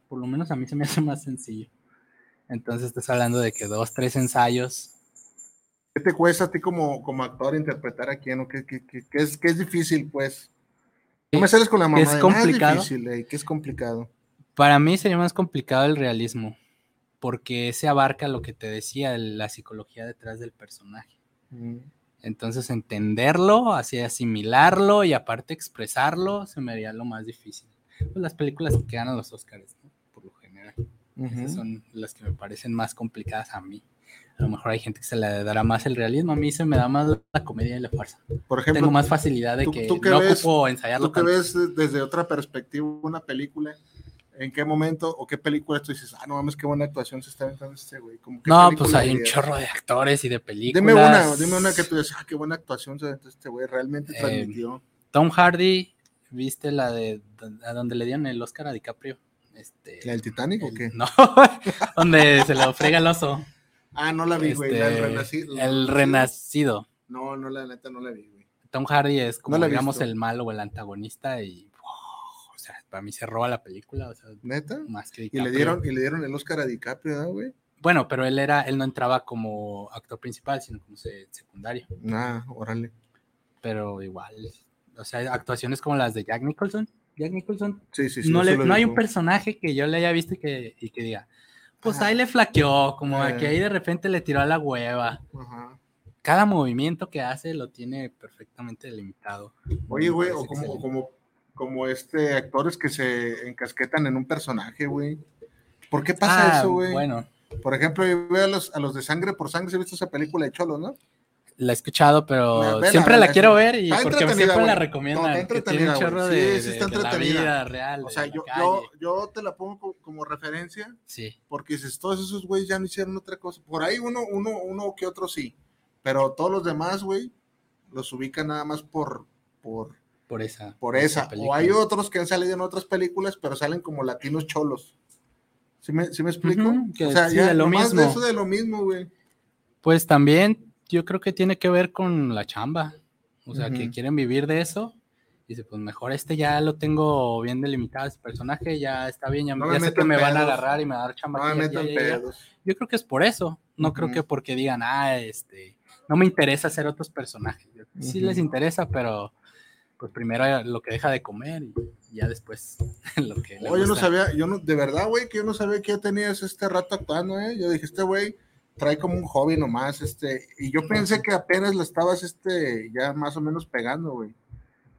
por lo menos a mí se me hace más sencillo. Entonces estás hablando de que dos, tres ensayos. ¿Qué te cuesta a ti como, como actor interpretar a quién? ¿O qué, qué- qué- qué es, qué es difícil, pues? No me sales con la mamá. es complicado. Es difícil, ey, que es complicado. Para mí sería más complicado el realismo, porque ese abarca lo que te decía, la psicología detrás del personaje. Mm. Entonces entenderlo, así asimilarlo y aparte expresarlo, se me haría lo más difícil. Pues las películas que ganan los Oscars, ¿no? por lo general. Esas Ujú. son las que me parecen más complicadas a mí. A lo mejor hay gente que se le dará más el realismo, a mí se me da más la comedia y la farsa. Por ejemplo, Tengo más facilidad de tú- que tú que no ves- ocupo ensayarlo tú que tanto. ves de- desde otra perspectiva una película, ¿en qué momento o qué película tú dices, ah, no mames, qué buena actuación se está aventando este güey? Como, ¿qué No, pues hay un chorro de actores y de películas. Dime una, dime una que tú dices, ah, qué buena actuación se aventó este güey, realmente Eh, transmitió. Tom Hardy, ¿viste la de a donde le dieron el Oscar a DiCaprio? Este, ¿La del Titanic o el- qué? No, donde se lo frega el oso. Ah, no la vi, güey, Este, renacido. el renacido. No, no, la neta no la vi, güey. Tom Hardy es como, No digamos, visto. el malo o el antagonista y, para mí se roba la película, o sea, ¿Neta? más que Y le dieron, y le dieron el Oscar a DiCaprio, ¿no, güey? Bueno, pero él era, él no entraba como actor principal, sino como se- secundario, Ah, órale. pero igual, o sea, actuaciones como las de Jack Nicholson. Jack Nicholson, Sí, sí, sí. no, le- no hay un personaje que yo le haya visto y que, y que diga, pues ahí le flaqueó, como Eh. que ahí de repente le tiró a la hueva. Ajá. Cada movimiento que hace lo tiene perfectamente delimitado. Oye, güey, o como, como, como este actores que se encasquetan en un personaje, güey. ¿Por qué pasa Ah, eso, güey? Bueno, Por ejemplo, yo veo a los, a los de Sangre por Sangre, ¿se ha visto esa película de Cholo, no? la he escuchado, pero vela, siempre vela, la quiero ver y porque entretenida, siempre la recomiendan. No, está que tiene un entretenida, de, Sí, sí de- está de la entretenida. vida real. O sea, yo, yo, yo te la pongo co- como, referencia Sí, porque dices, todos esos güeyes ya no hicieron otra cosa. Por ahí uno, uno, uno que otro sí, pero todos los demás, güey, los ubican nada más por, por, por esa. por esa. O hay otros que han salido en otras películas, pero salen como latinos cholos. ¿Sí me, sí me explico? Que o sea, sí, ya de lo nomás de mismo. eso de lo mismo, güey. Pues también yo creo que tiene que ver con la chamba. O sea, que quieren vivir de eso. Dice, pues mejor este ya lo tengo bien delimitado, este personaje ya está bien, ya, No ya sé que me van a agarrar y me va a dar chamba. No allá. pedos. Yo creo que es por eso. No creo que porque digan, ah, este, no me interesa hacer otros personajes. Sí les interesa, pero pues primero lo que deja de comer y ya después lo que le Oye, yo no gusta. sabía, yo no, de verdad, güey, que yo no sabía que ya tenías este rato actuando, ¿eh? Yo dije, este güey trae como un hobby nomás, este, y yo pensé que apenas lo estabas, este, ya más o menos pegando, güey.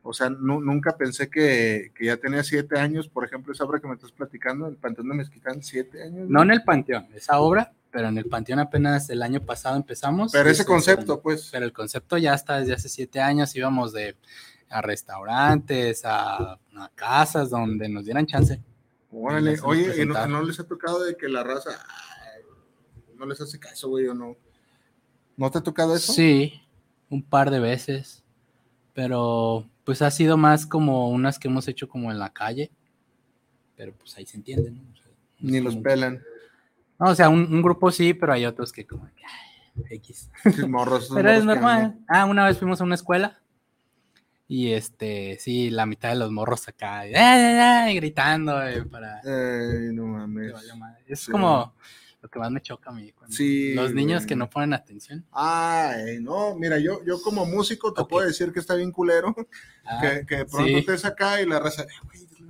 O sea, nu- nunca pensé que, que ya tenía siete años, por ejemplo, esa obra que me estás platicando, el Panteón de Mezquitán, siete años. No en el Panteón, esa obra, pero en el Panteón apenas el año pasado empezamos. Pero ese estoy concepto, pues. Pero el concepto ya está desde hace siete años, íbamos de a restaurantes, a, a casas donde nos dieran chance. Órale, oye, ¿y no, no les ha tocado de que la raza ay, no les hace caso, güey, o no? ¿No te ha tocado eso? Sí, un par de veces, pero pues ha sido más como unas que hemos hecho como en la calle, pero pues ahí se entiende, ¿no? O sea, Ni los pelan. No, o sea, un, un grupo sí, pero hay otros que como que, ay, X. Morros, Pero es normal. Ah, una vez fuimos a una escuela y este, sí, la mitad de los morros acá, ¡ay, ay, ay! gritando eh, para... Ay, no mames. Es Sí. como lo que más me choca a mí. Sí, los niños güey. que no ponen atención. Ay, no, mira, yo, yo como músico te Ok. puedo decir que está bien culero, Ah, que, que de pronto sí. estés acá y la raza, "Ay, güey,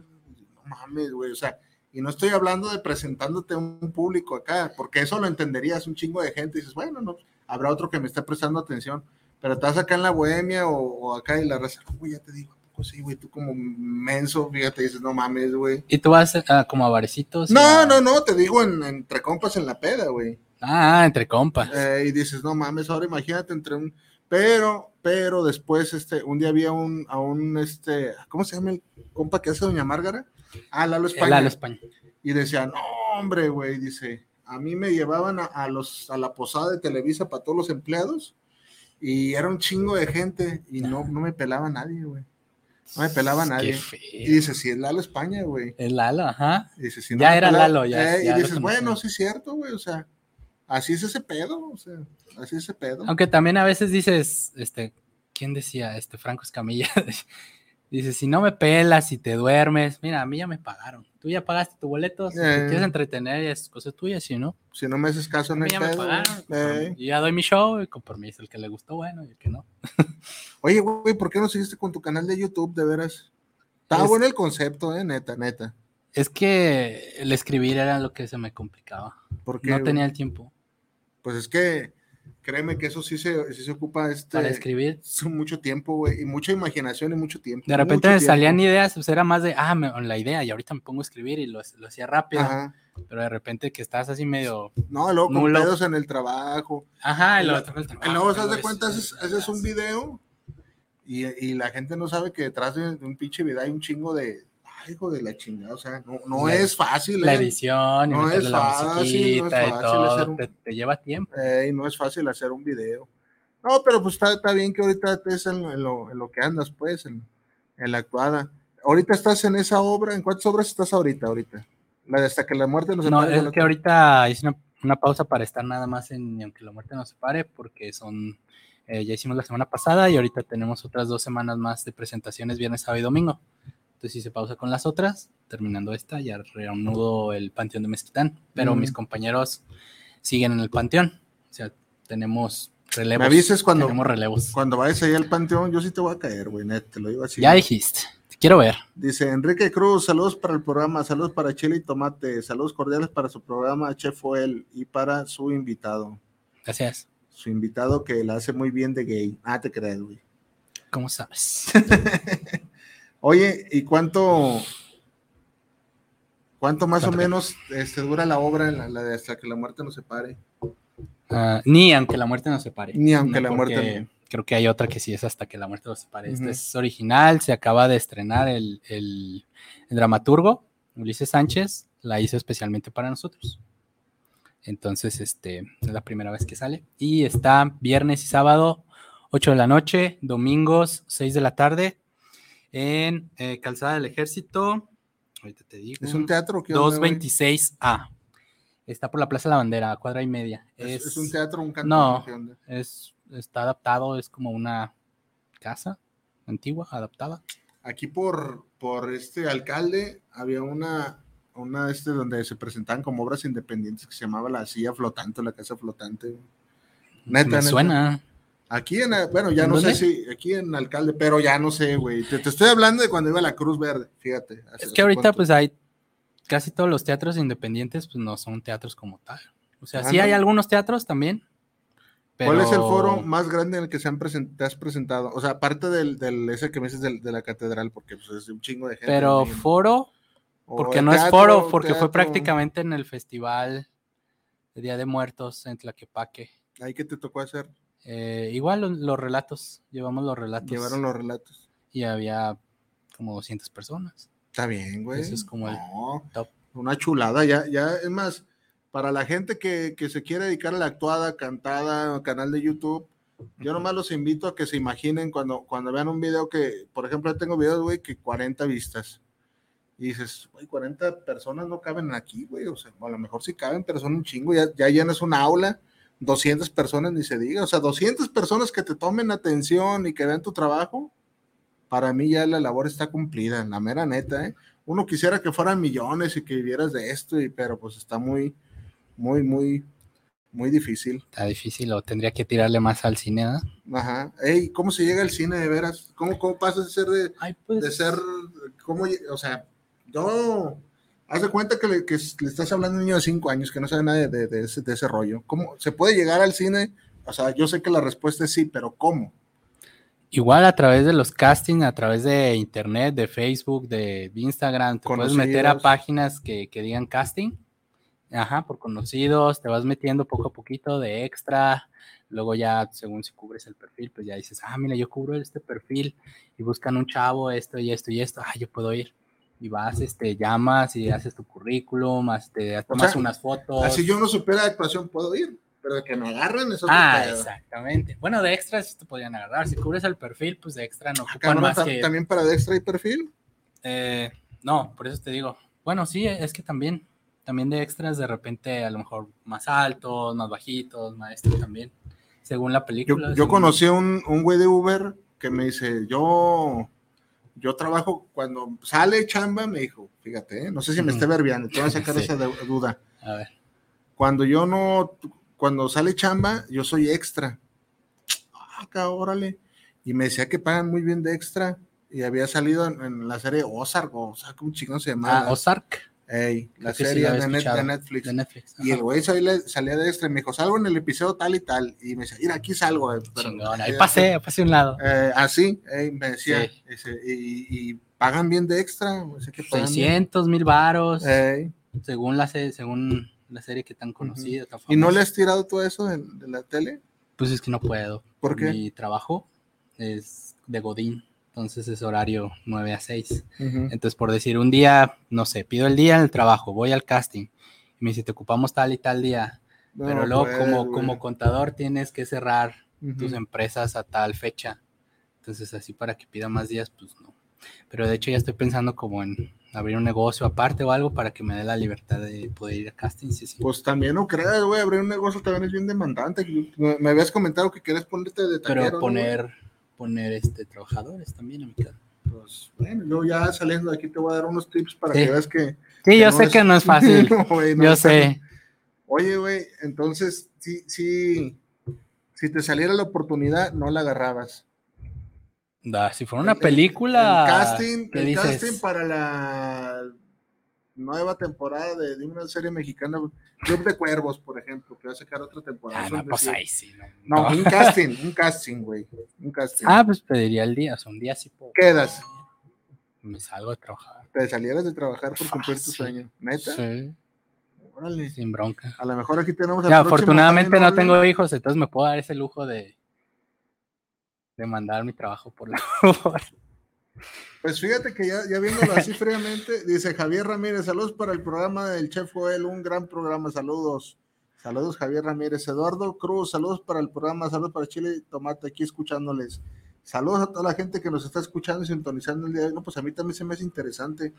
no mames, güey, o sea, y no estoy hablando de presentándote a un público acá, porque eso lo entenderías un chingo de gente, y dices, bueno, no, habrá otro que me esté prestando atención, pero estás acá en la bohemia o, o acá y la raza, "No, güey, ya te digo, ¿a poco sí, güey, tú como menso, fíjate, dices, no mames, güey. ¿Y tú vas ah, como a barecitos? No, a- no, no, te digo en, entre compas en la peda, güey. Ah, entre compas. Eh, y dices, no mames, ahora imagínate entre un. Pero, pero después, este, un día había un, a un, este, ¿cómo se llama el compa que hace Doña Márgara? Ah, Lalo España. Lalo España. Y decía, no, hombre, güey, dice, a mí me llevaban a, a los, a la posada de Televisa para todos los empleados y era un chingo de gente y no, no me pelaba nadie, güey. No me pelaba nadie. Y dices, si es Lalo España, güey. El Lalo, ajá. Y dices, Ya era pelaba- Lalo, ya- Eh, ya y dices, bueno, sí es cierto, güey. O sea, así es ese pedo. O sea, así es ese pedo. Aunque también a veces dices, este, ¿quién decía? Este Franco Escamilla. Dice, si no me pelas y te duermes, mira, a mí ya me pagaron. Tú ya pagaste tu boleto, si te Eh. quieres entretener, es cosa tuya, si no. Si no me haces caso el ya me pagaron. Eh. Yo ya doy mi show y con permiso, el que le gustó, bueno, y el que no. Oye, güey, ¿por qué no seguiste con tu canal de YouTube, de veras? Estaba Es- bueno el concepto, eh, neta, neta. Es que el escribir era lo que se me complicaba. Porque, No tenía el tiempo Pues es que, créeme que eso sí se, sí se ocupa este, para escribir. es mucho tiempo, güey, y mucha imaginación y mucho tiempo. De repente me salían ideas, pues era más de, ah, me- la idea, y ahorita me pongo a escribir y lo, lo hacía rápido. Ajá. Pero de repente que estás así medio. No, luego con Nulo. pedos en el trabajo. Ajá, y Y luego el Y trabajo, luego, ¿te luego das cuenta? Haces, haces un video y, y la gente no sabe que detrás de, de un pinche video hay un chingo de. Hijo de la chingada. O sea, no, no La- es fácil. La eh. edición y No es la fácil, no es y fácil todo, hacer un- te, te lleva tiempo. Ey, no es fácil hacer un video. No, pero pues está, está bien que ahorita estés en, en lo, en lo que andas, pues, en, en la actuada. Ahorita estás en esa obra. ¿En cuántas obras estás ahorita? ahorita? La de hasta que la muerte nos No, es que ahorita hice una, una pausa para estar nada más en aunque la muerte nos separe, porque son, eh, ya hicimos la semana pasada y ahorita tenemos otras dos semanas más de presentaciones viernes, sábado y domingo. Entonces hice pausa con las otras, terminando esta, ya reanudo el Panteón de Mezquitán, pero Mm. mis compañeros siguen en el Panteón, o sea, tenemos relevos. Me avises cuando, Tenemos relevos. cuando vayas ahí al panteón. Yo sí te voy a caer, güey, net, te lo digo así. Ya dijiste, te quiero ver. Dice Enrique Cruz, saludos para el programa, saludos para Chile y Tomate, saludos cordiales para su programa Chef Fuel y para su invitado. Gracias. Su invitado que la hace muy bien de gay. Ah, te creas, güey. ¿Cómo sabes? Oye, ¿y cuánto, cuánto más o menos este, dura la obra, la, la de hasta que la muerte nos separe? Ah, ni aunque la muerte nos separe. Ni aunque la porque muerte- Creo que hay otra que sí es hasta que la muerte nos separe. Esta Ujú. es original, se acaba de estrenar el, el- el dramaturgo, Ulises Sánchez, la hizo especialmente para nosotros. Entonces, este, es la primera vez que sale. Y está viernes y sábado, 8 de la noche, domingos, 6 de la tarde, en eh, Calzada del Ejército. Ahorita te digo. ¿Es un teatro? ¿Qué onda, güey? 226A. Está por la Plaza de la Bandera, cuadra y media. ¿Es, es un teatro, un canto? No. Es, está adaptado, es como una casa antigua, adaptada. Aquí por, por este alcalde había una, una este donde se presentaban como obras independientes que se llamaba la silla flotante, la casa flotante. Neta, Me neta. suena. Aquí en, bueno, ya ¿En no dónde? sé si, aquí en alcalde, pero ya no sé, güey. Te, te estoy hablando de cuando iba a la Cruz Verde, fíjate. Es que ahorita, ¿cuánto? pues hay casi todos los teatros independientes, pues no son teatros como tal. O sea, Ah, sí ¿no? hay algunos teatros también. ¿Cuál es el foro más grande en el que se han present- te has presentado? O sea, aparte del, del ese que me dices del- de la catedral, porque pues, es un chingo de gente. Pero foro, porque no es foro, porque teatro, fue prácticamente en el festival de Día de Muertos en Tlaquepaque. Ahí que te tocó hacer, Eh, igual los, los relatos, llevamos los relatos. llevaron los relatos. Y había como 200 personas. Está bien, güey. Eso es como el No, top. Una chulada, ya, ya, es más, para la gente que, que se quiere dedicar a la actuada, cantada, canal de YouTube, yo nomás los invito a que se imaginen cuando, cuando vean un video que, por ejemplo, yo tengo videos, güey, que 40 vistas. Y dices, güey, 40 personas no caben aquí, güey. O sea, a lo mejor sí caben, pero son un chingo. Ya, ya llenas una aula, 200 personas ni se diga. O sea, 200 personas que te tomen atención y que vean tu trabajo. Para mí ya la labor está cumplida, la mera neta, ¿eh? Uno quisiera que fueran millones y que vivieras de esto, y, pero pues está muy, muy, muy, muy difícil. Está difícil o tendría que tirarle más al cine, ¿verdad? Ajá. Ey, ¿cómo se llega al cine de veras? ¿Cómo, cómo pasas de ser de, Ay, pues. de ser, cómo, o sea, yo, haz de cuenta que le, que s- le estás hablando a un niño de cinco años que no sabe nada de, de- de ese, de ese rollo. ¿Cómo se puede llegar al cine? O sea, yo sé que la respuesta es sí, pero ¿cómo? Igual a través de los castings, a través de internet, de Facebook, de Instagram, te puedes meter a páginas que, que digan casting. Ajá, por conocidos, te vas metiendo poco a poquito de extra. Luego ya, según si cubres el perfil, pues ya dices, ah, mira, yo cubro este perfil y buscan un chavo, esto y esto y esto, ah, yo puedo ir. Y vas, este, llamas y haces tu currículum, más te tomas sea, unas fotos. Así yo no supiera de actuación, ¿puedo ir? Pero de que me agarren es otro Ah, exactamente. Bueno, de extra sí te podrían agarrar. Si cubres el perfil, pues de extra no Ah, ocupan cabrón, más que. También para Dextra y perfil. Eh, no, por eso te digo. Bueno, sí, es que también, también de extras de repente a lo mejor más altos, más bajitos, maestro también, según la película. yo conocí un, un güey de Uber que me dice, yo, yo trabajo cuando sale chamba, me dijo, fíjate, ¿eh? no sé si me esté verbiando, te voy a sacar Sí. esa duda. A ver, Cuando yo no, cuando sale chamba, yo soy extra. Ah, acá, órale. Y me decía que pagan muy bien de extra. Y había salido en, en la serie Ozark, o sea, ¿cómo chingón se llamaba? ah, Ozark, Ey, la sí serie la de, Net- escuchado, de Netflix. de Netflix. Y el güey salía, salía de extra y me dijo, salgo en el episodio tal y tal. Y me decía, mira, aquí salgo. eh, pero- Chingón, ahí pasé, pasé a un lado. eh, así, eh, me decía, Sí. ese, y, y pagan bien de extra. o sea, que pagan bien. 600 mil varos, según la serie, según la serie que tan conocida. tan ¿Y no le has tirado todo eso de, de la tele? Pues es que no puedo. ¿Por qué? Mi trabajo es de Godín, entonces es horario 9 a 6. Entonces, por decir, un día, no sé, pido el día en el trabajo, voy al casting y me dice, te ocupamos tal y tal día, No pero luego puedes, como, güey. como contador tienes que cerrar tus empresas a tal fecha. Entonces, así para que pida más días, pues no. Pero de hecho ya estoy pensando como en abrir un negocio aparte o algo para que me dé la libertad de poder ir a castings. Sí, sí. Pues también no creas, güey, abrir un negocio también es bien demandante. Me habías comentado que quieres ponerte de taquero, pero ¿no, poner, este trabajadores también a mi casa. güey? Pues, bueno, yo ya saliendo de aquí te voy a dar unos tips para Sí. que veas que... Sí, que yo no sé que no es fácil. No, güey, no yo sé. Oye, güey, entonces, sí, sí, si te saliera la oportunidad, no la agarrabas. Da, si fuera una El- el- película. El, casting, ¿qué el dices? casting para la nueva temporada de, de una serie mexicana, Club de Cuervos, por ejemplo, que va a sacar otra temporada. Ah, no, pues ahí sí. No, No, no. un casting, un casting, güey. Un casting. Ah, pues pediría el día. O sea, un día sí puedo. Quedas. Me salgo de trabajar. Te salieras de trabajar por cumplir tu Fácil. sueño. ¿Neta? Sí, Órale. sin bronca. A lo mejor aquí tenemos Ya, afortunadamente no tengo hijos, entonces me puedo dar ese lujo de, de mandar mi trabajo por la Pues fíjate que ya, ya viéndolo así fríamente, dice Javier Ramírez, saludos para el programa del Chef Joel, un gran programa, saludos. Saludos Javier Ramírez, Eduardo Cruz, saludos para el programa, saludos para Chile y Tomate, aquí escuchándoles. Saludos a toda la gente que nos está escuchando y sintonizando el día de hoy. No, pues a mí también se me hace interesante.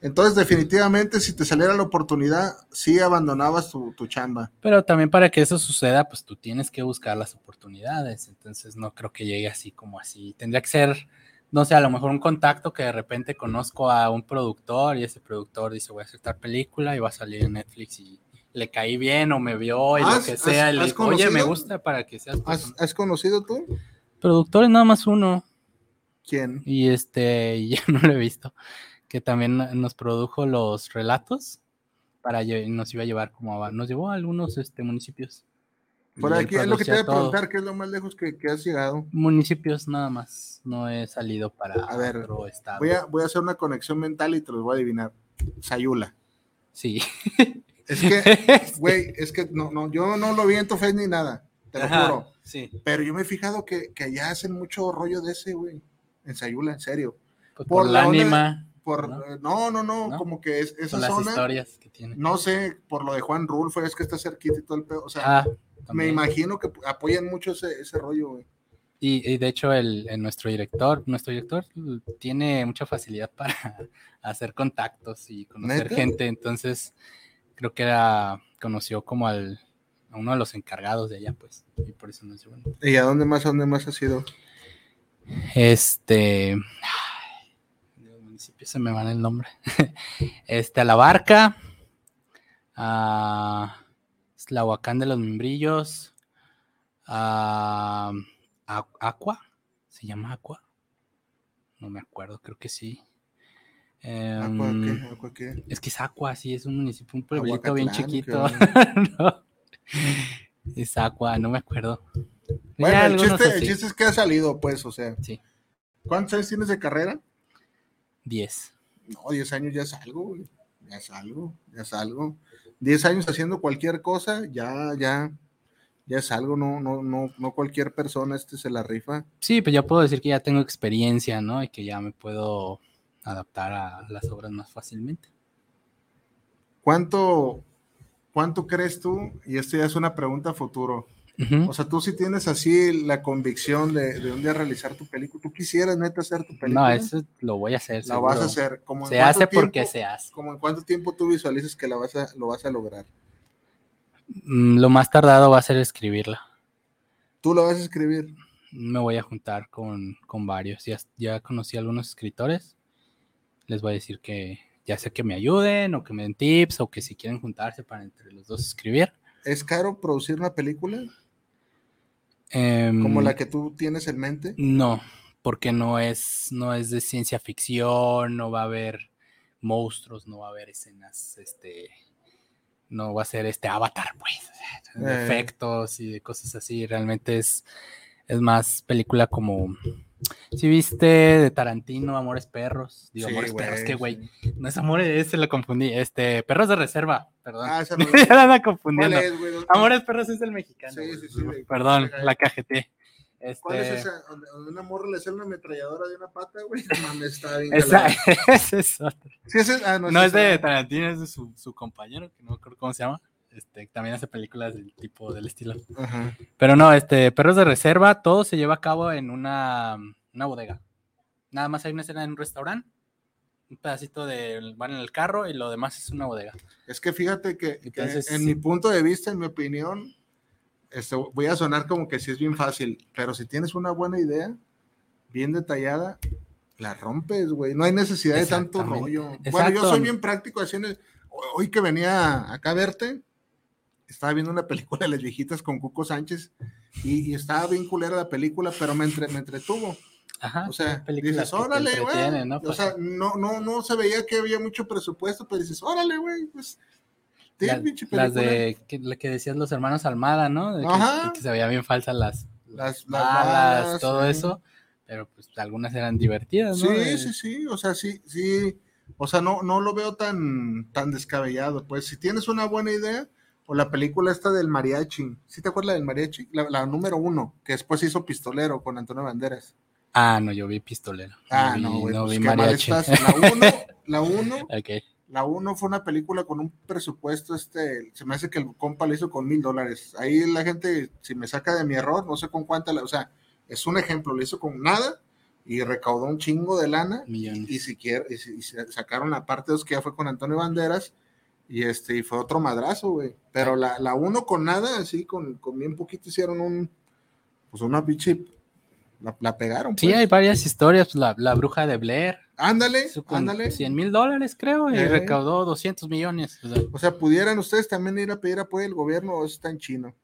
Entonces, definitivamente, si te saliera la oportunidad, sí abandonabas tu, tu chamba. Pero también para que eso suceda, pues tú tienes que buscar las oportunidades. Entonces no creo que llegue así como así. Tendría que ser, no sé, a lo mejor un contacto que de repente conozco a un productor y ese productor dice voy a hacer tal película y va a salir en Netflix y le caí bien o me vio y lo ¿Has- que has- sea. y le has digo, Oye, me gusta para que seas ¿Has, persona". has conocido tú? Productor es nada más uno. ¿Quién? Y este, y ya no lo he visto. Que también nos produjo los relatos para nos iba a llevar como a, nos llevó a algunos este, municipios. Por aquí es lo que te voy a preguntar, ¿qué es lo más lejos que, que has llegado? Municipios nada más. No he salido para A ver, otro estado. Voy a, voy a hacer una conexión mental y te los voy a adivinar. Sayula. Sí. Es que, güey, es que no, no, yo no lo vi en tu face ni nada, te lo Ajá, juro. Sí. Pero yo me he fijado que, que allá hacen mucho rollo de ese, güey. En Sayula, en serio. Pues Por por, la ánima, Por, ¿No? no, no, como que es, esa con las zona, historias que tiene. no sé, por lo de Juan Rulfo, es que está cerquita y todo el pedo. O sea, Ah, me imagino que apoyan mucho ese, ese rollo, güey. Y, y de hecho, el, el nuestro director, nuestro director tiene mucha facilidad para hacer contactos y conocer ¿Neta? gente. Entonces, creo que era, conoció como al, a uno de los encargados de allá, pues. Y por eso nos llevó. ¿Y a dónde más, a dónde más has ido? Este. municipios se me van el nombre. Este, a la barca. A Slahuacán de los Membrillos. A- Aqua. ¿Se llama Aqua? No me acuerdo, creo que sí. ¿Aqua Em, qué? ¿Aqua qué? es que es Aqua, sí, es un municipio, un pueblito bien chiquito. ¿qué No, Es Aqua, no me acuerdo. Bueno, Ya el chiste, el así. chiste es que ha salido, pues, o sea. Sí. ¿Cuántos años tienes de carrera? 10. No, 10 años ya es algo, güey. Ya es algo, ya es algo. 10 años haciendo cualquier cosa, ya, ya, ya es algo, no, no, no, no cualquier persona este se la rifa. Sí, pues ya puedo decir que ya tengo experiencia, ¿no? Y que ya me puedo adaptar a las obras más fácilmente. ¿Cuánto, ¿cuánto crees tú? Y esto ya es una pregunta a O sea, tú sí tienes así la convicción de, de un día realizar tu película. ¿Tú quisieras neta hacer tu película? No, eso lo voy a hacer. la vas a hacer. ¿Cómo en Se hace porque se hace. ¿Cómo en cuánto tiempo tú visualizas que la vas a, lo vas a lograr? Mm, Lo más tardado va a ser escribirla. ¿Tú lo vas a escribir? Me voy a juntar con, con varios. Ya, ya conocí a algunos escritores. Les voy a decir que ya sea que me ayuden o que me den tips o que si quieren juntarse para entre los dos escribir. ¿Es caro producir una película Em, como la que tú tienes en mente? No, porque no es, no es de ciencia ficción, no va a haber monstruos, no va a haber escenas, este, no va a ser este avatar, pues, Eh. efectos y de cosas así. Realmente es, es más película como, si viste de Tarantino, Amores Perros, digo Sí, Amores Perros, que güey, sí. no es Amores, ese lo confundí, este, Perros de Reserva, perdón. Ah, esa ya la ando ¿Cuál confundiendo. Amores Perros es el mexicano. Sí, sí. Perdón, la cajeté. Este, ¿Cuál es esa? Donde, donde una morra le sale una ametralladora de una pata, güey. No está bien. Esa, es. Sí, es- ah, no, No es de Tarantino, es de su, su compañero, que no me acuerdo cómo se llama. Este, también hace películas del tipo, del estilo. Ajá. Pero no, este, Perros de Reserva, todo se lleva a cabo en una, una bodega. Nada más hay una escena en un restaurante, un pedacito de, van en el carro y lo demás es una bodega. Es que fíjate que, que Entonces, en sí. mi punto de vista, en mi opinión, este, voy a sonar como que sí es bien fácil, pero si tienes una buena idea, bien detallada, la rompes, güey. No hay necesidad de tanto rollo. Bueno, yo Exacto. soy bien práctico así en el- Hoy que venía acá a verte, estaba viendo una película de las viejitas con Cuco Sánchez y, y estaba bien culera la película, pero me, entre- me entretuvo. Ajá. O sea, dices, órale, güey. ¿no? O sea, no, no, no se veía que había mucho presupuesto, pero dices, órale, güey, pues. la- las película". de que, la que decías los hermanos Almada, ¿no? De que, Ajá. que se veían bien falsas las, Las- las balas, todo sí. eso, pero pues algunas eran divertidas, Sí, ¿no? De- sí, sí, o sea, sí, sí, o sea, no, no lo veo tan, tan descabellado, pues si tienes una buena idea, o la película esta del mariachi, ¿sí te acuerdas del mariachi? La, la número uno, que después hizo Pistolero con Antonio Banderas. Ah, no, yo vi pistolero. Ah, no, güey, no pues vi mariachi. estás. La uno, la uno, la uno fue una película con un presupuesto, este, se me hace que el compa lo hizo con mil dólares. Ahí la gente, si me saca de mi error, no sé con cuánta, la- o sea, es un ejemplo, lo hizo con nada y recaudó un chingo de lana Millones. y si quiere, y, si- y sacaron la parte 2 que ya fue con Antonio Banderas y este y fue otro madrazo, güey. Pero la, la uno con nada, así con, con bien poquito hicieron un pues una pinche la, la pegaron. Sí, pues. hay varias historias. pues, La, la bruja de Blair. Ándale, ándale. 100 mil dólares, creo, y Eh. recaudó 200 millones. O sea, O sea, pudieran ustedes también ir a pedir apoyo del gobierno o eso está en chino.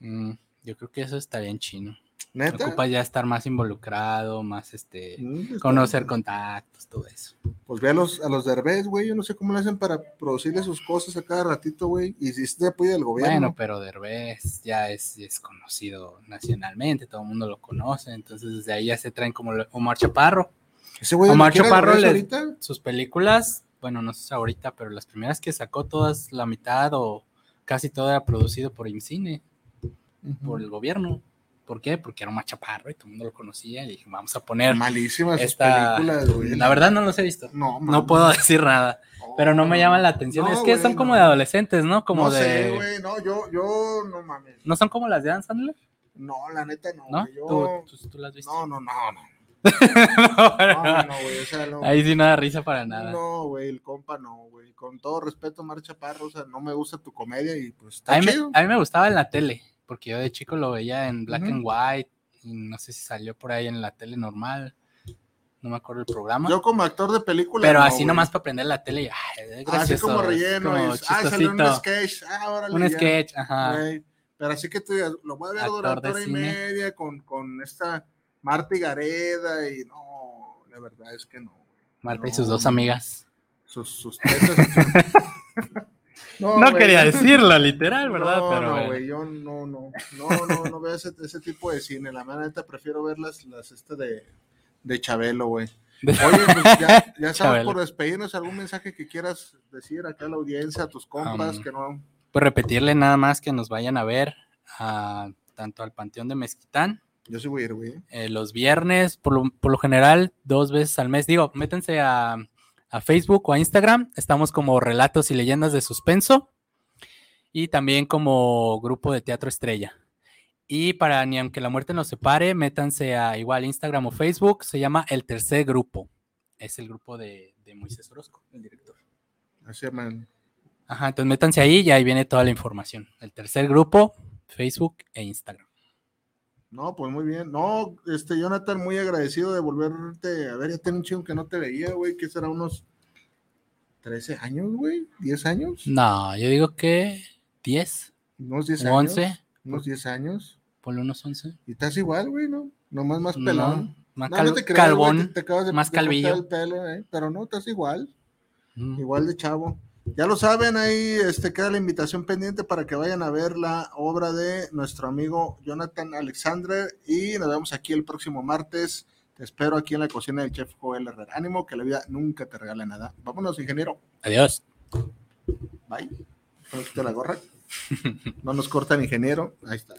mm, yo creo que eso estaría en chino. ¿Neta? Ocupa ya estar más involucrado, más este, Mm, conocer contactos, todo eso. Pues ve a los, a los derbés, güey. Yo no sé cómo le hacen para producirle sus cosas a cada ratito, güey. Y si se apoya del gobierno. Bueno, pero Derbez ya es, es conocido nacionalmente, todo el mundo lo conoce, entonces desde ahí ya se traen como Omar Chaparro. Ese güey Omar ¿lo quiere Chaparro Derbez le- ahorita? Sus películas, bueno, no sé si ahorita, pero las primeras que sacó todas, la mitad o casi todo era producido por IMCINE, por el gobierno. ¿Por qué? Porque era Omar Chaparro y todo el mundo lo conocía y dije, vamos a poner Malísimas esta... películas, güey. La verdad no los he visto. No, No puedo decir nada, pero no me llaman la atención. No, es que son como no. de adolescentes, ¿no? Como no de... sé, güey. No, yo, yo, no mames. ¿No son como las de Dan Sandler? No, la neta no. ¿No? güey, Yo... ¿Tú, tú, tú las viste? No, no, no, no. No, No, no, no, güey. O sea, no. Ahí sí no da risa para nada. No, güey, el compa no, güey. Con todo respeto, Marcha Parro, o sea, no me gusta tu comedia y pues está a, mí chido. a mí me gustaba en la tele, porque yo de chico lo veía en black and white, y no sé si salió por ahí en la tele normal, no me acuerdo el programa, Yo como actor de película. pero no, así güey. nomás para aprender la tele, y, ay, es Así gracioso, como es relleno. como es, ah, salió un sketch. Ah, órale, un ya, sketch, ajá, güey. Pero así que tú digas, lo voy a ver Actor durante de hora y cine. media con, con esta Marta y Gareda y no, la verdad es que no. Marta y sus dos amigas. Sus, sus tetas No, quería decirlo, literal, ¿verdad? No, pero no, güey, yo no, no, no, no, no veo ese, ese tipo de cine. La verdad, neta, prefiero ver las, las este de, de Chabelo, güey. Oye, pues ya, ya Chabelo. por despedirnos. ¿Algún mensaje que quieras decir acá a la audiencia, a tus compas, Um, que no? Pues repetirle nada más que nos vayan a ver a, tanto al Panteón de Mezquitán, Yo sí voy a ir, güey. eh, los viernes, por lo, por lo general, dos veces al mes. Digo, métanse a, a Facebook o a Instagram. Estamos como Relatos y Leyendas de Suspenso. Y también como grupo de teatro estrella. Y para ni aunque la muerte nos separe, métanse a igual Instagram o Facebook, se llama El Tercer Grupo. Es el grupo de, de Moisés Orozco, el director. Así llaman. Ajá, entonces métanse ahí y ahí viene toda la información. El tercer grupo, Facebook e Instagram. No, pues muy bien. No, este, Jonathan, muy agradecido de volverte a ver. Ya tengo un chingo que no te veía, güey, que será unos 13 años, güey, 10 años. No, yo digo que 10, Unos 10 o años. 11, Unos 10 años. ponle unos 11. Y estás igual, güey, ¿no? Nomás más No, pelón. más No, cal- no te creas, calvón, te- te acabas de- más de calvillo. el pelo, eh, pero no, estás igual. Mm. Igual de chavo. Ya lo saben, ahí este, queda la invitación pendiente para que vayan a ver la obra de nuestro amigo Jonathan Alexandre y nos vemos aquí el próximo martes. Te espero aquí en la cocina del chef Joel Herrera. Ánimo, que la vida nunca te regala nada. Vámonos, ingeniero. Adiós. Bye. Ponte la gorra. No nos cortan, ingeniero. Ahí está.